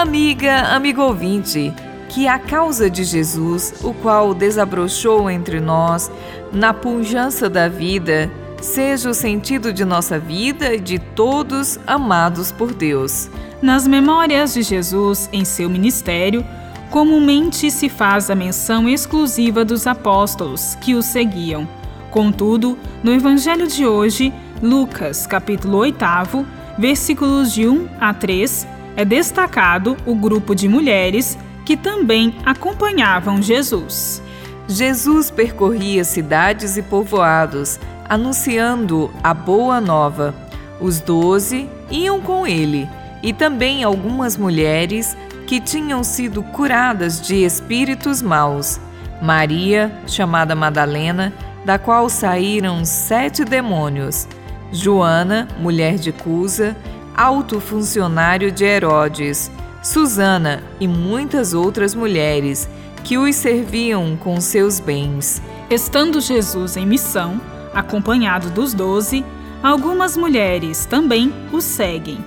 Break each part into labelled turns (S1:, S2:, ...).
S1: Amiga, amigo ouvinte, que a causa de Jesus, o qual desabrochou entre nós na pujança da vida, seja o sentido de nossa vida e de todos amados por Deus.
S2: Nas memórias de Jesus em seu ministério, comumente se faz a menção exclusiva dos apóstolos que o seguiam. Contudo, no evangelho de hoje, Lucas, capítulo 8, versículos de 1 a 3, é destacado o grupo de mulheres que também acompanhavam Jesus.
S1: Jesus percorria cidades e povoados, anunciando a boa nova. Os doze iam com ele, e também algumas mulheres que tinham sido curadas de espíritos maus. Maria, chamada Madalena, da qual saíram sete demônios. Joana, mulher de Cusa, alto funcionário de Herodes. Susana e muitas outras mulheres que os serviam com seus bens.
S2: Estando Jesus em missão, acompanhado dos doze, algumas mulheres também o seguem.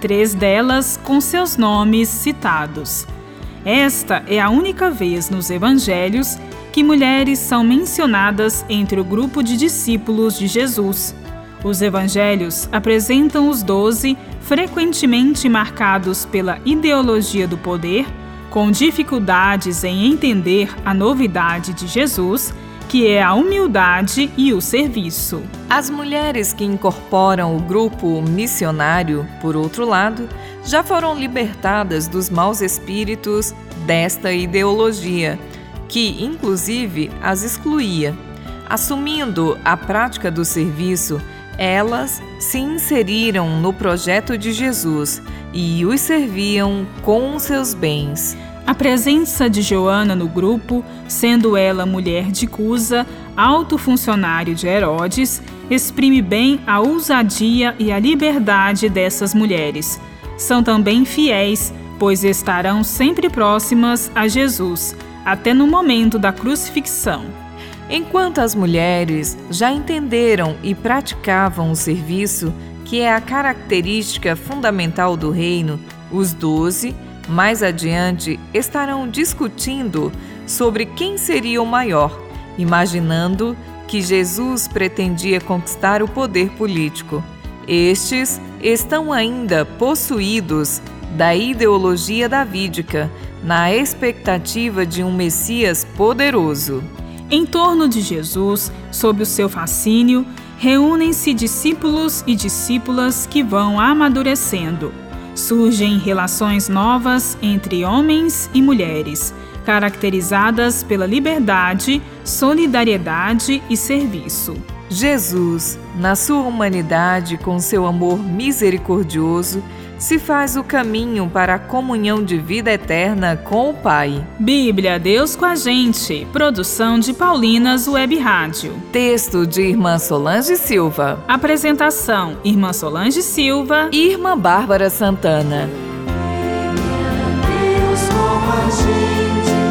S2: Três delas com seus nomes citados. Esta é a única vez nos evangelhos que mulheres são mencionadas entre o grupo de discípulos de Jesus. Os evangelhos apresentam os doze frequentemente marcados pela ideologia do poder, com dificuldades em entender a novidade de Jesus que é a humildade e o serviço.
S1: As mulheres que incorporam o grupo missionário, por outro lado, já foram libertadas dos maus espíritos desta ideologia, que inclusive as excluía. Assumindo a prática do serviço, elas se inseriram no projeto de Jesus e os serviam com seus bens.
S2: A presença de Joana no grupo, sendo ela mulher de Cusa, alto funcionário de Herodes, exprime bem a ousadia e a liberdade dessas mulheres. São também fiéis, pois estarão sempre próximas a Jesus, até no momento da crucifixão.
S1: Enquanto as mulheres já entenderam e praticavam o serviço, que é a característica fundamental do reino, os doze mais adiante estarão discutindo sobre quem seria o maior, imaginando que Jesus pretendia conquistar o poder político. Estes estão ainda possuídos da ideologia davídica, na expectativa de um Messias poderoso.
S2: Em torno de Jesus, sob o seu fascínio, reúnem-se discípulos e discípulas que vão amadurecendo surgem relações novas entre homens e mulheres, caracterizadas pela liberdade, solidariedade e serviço.
S1: Jesus, na sua humanidade, com seu amor misericordioso, se faz o caminho para a comunhão de vida eterna com o Pai.
S2: Bíblia, Deus com a gente. Produção de Paulinas Web Rádio.
S1: Texto de Irmã Solange Silva.
S2: Apresentação: Irmã Solange Silva
S1: e Irmã Bárbara Santana. Deus com a gente.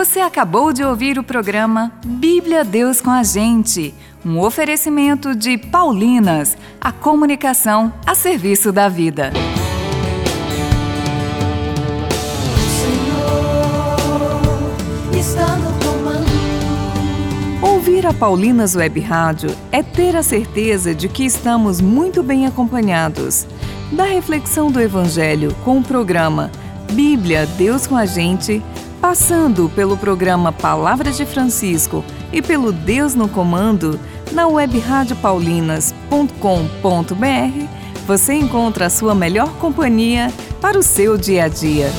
S1: Você acabou de ouvir o programa Bíblia Deus com a Gente, um oferecimento de Paulinas, a comunicação a serviço da vida. Ouvir a Paulinas Web Rádio é ter a certeza de que estamos muito bem acompanhados. Da reflexão do Evangelho com o programa Bíblia Deus com a Gente Passando pelo programa Palavras de Francisco e pelo Deus no Comando, na web radiopaulinas.com.br, você encontra a sua melhor companhia para o seu dia a dia.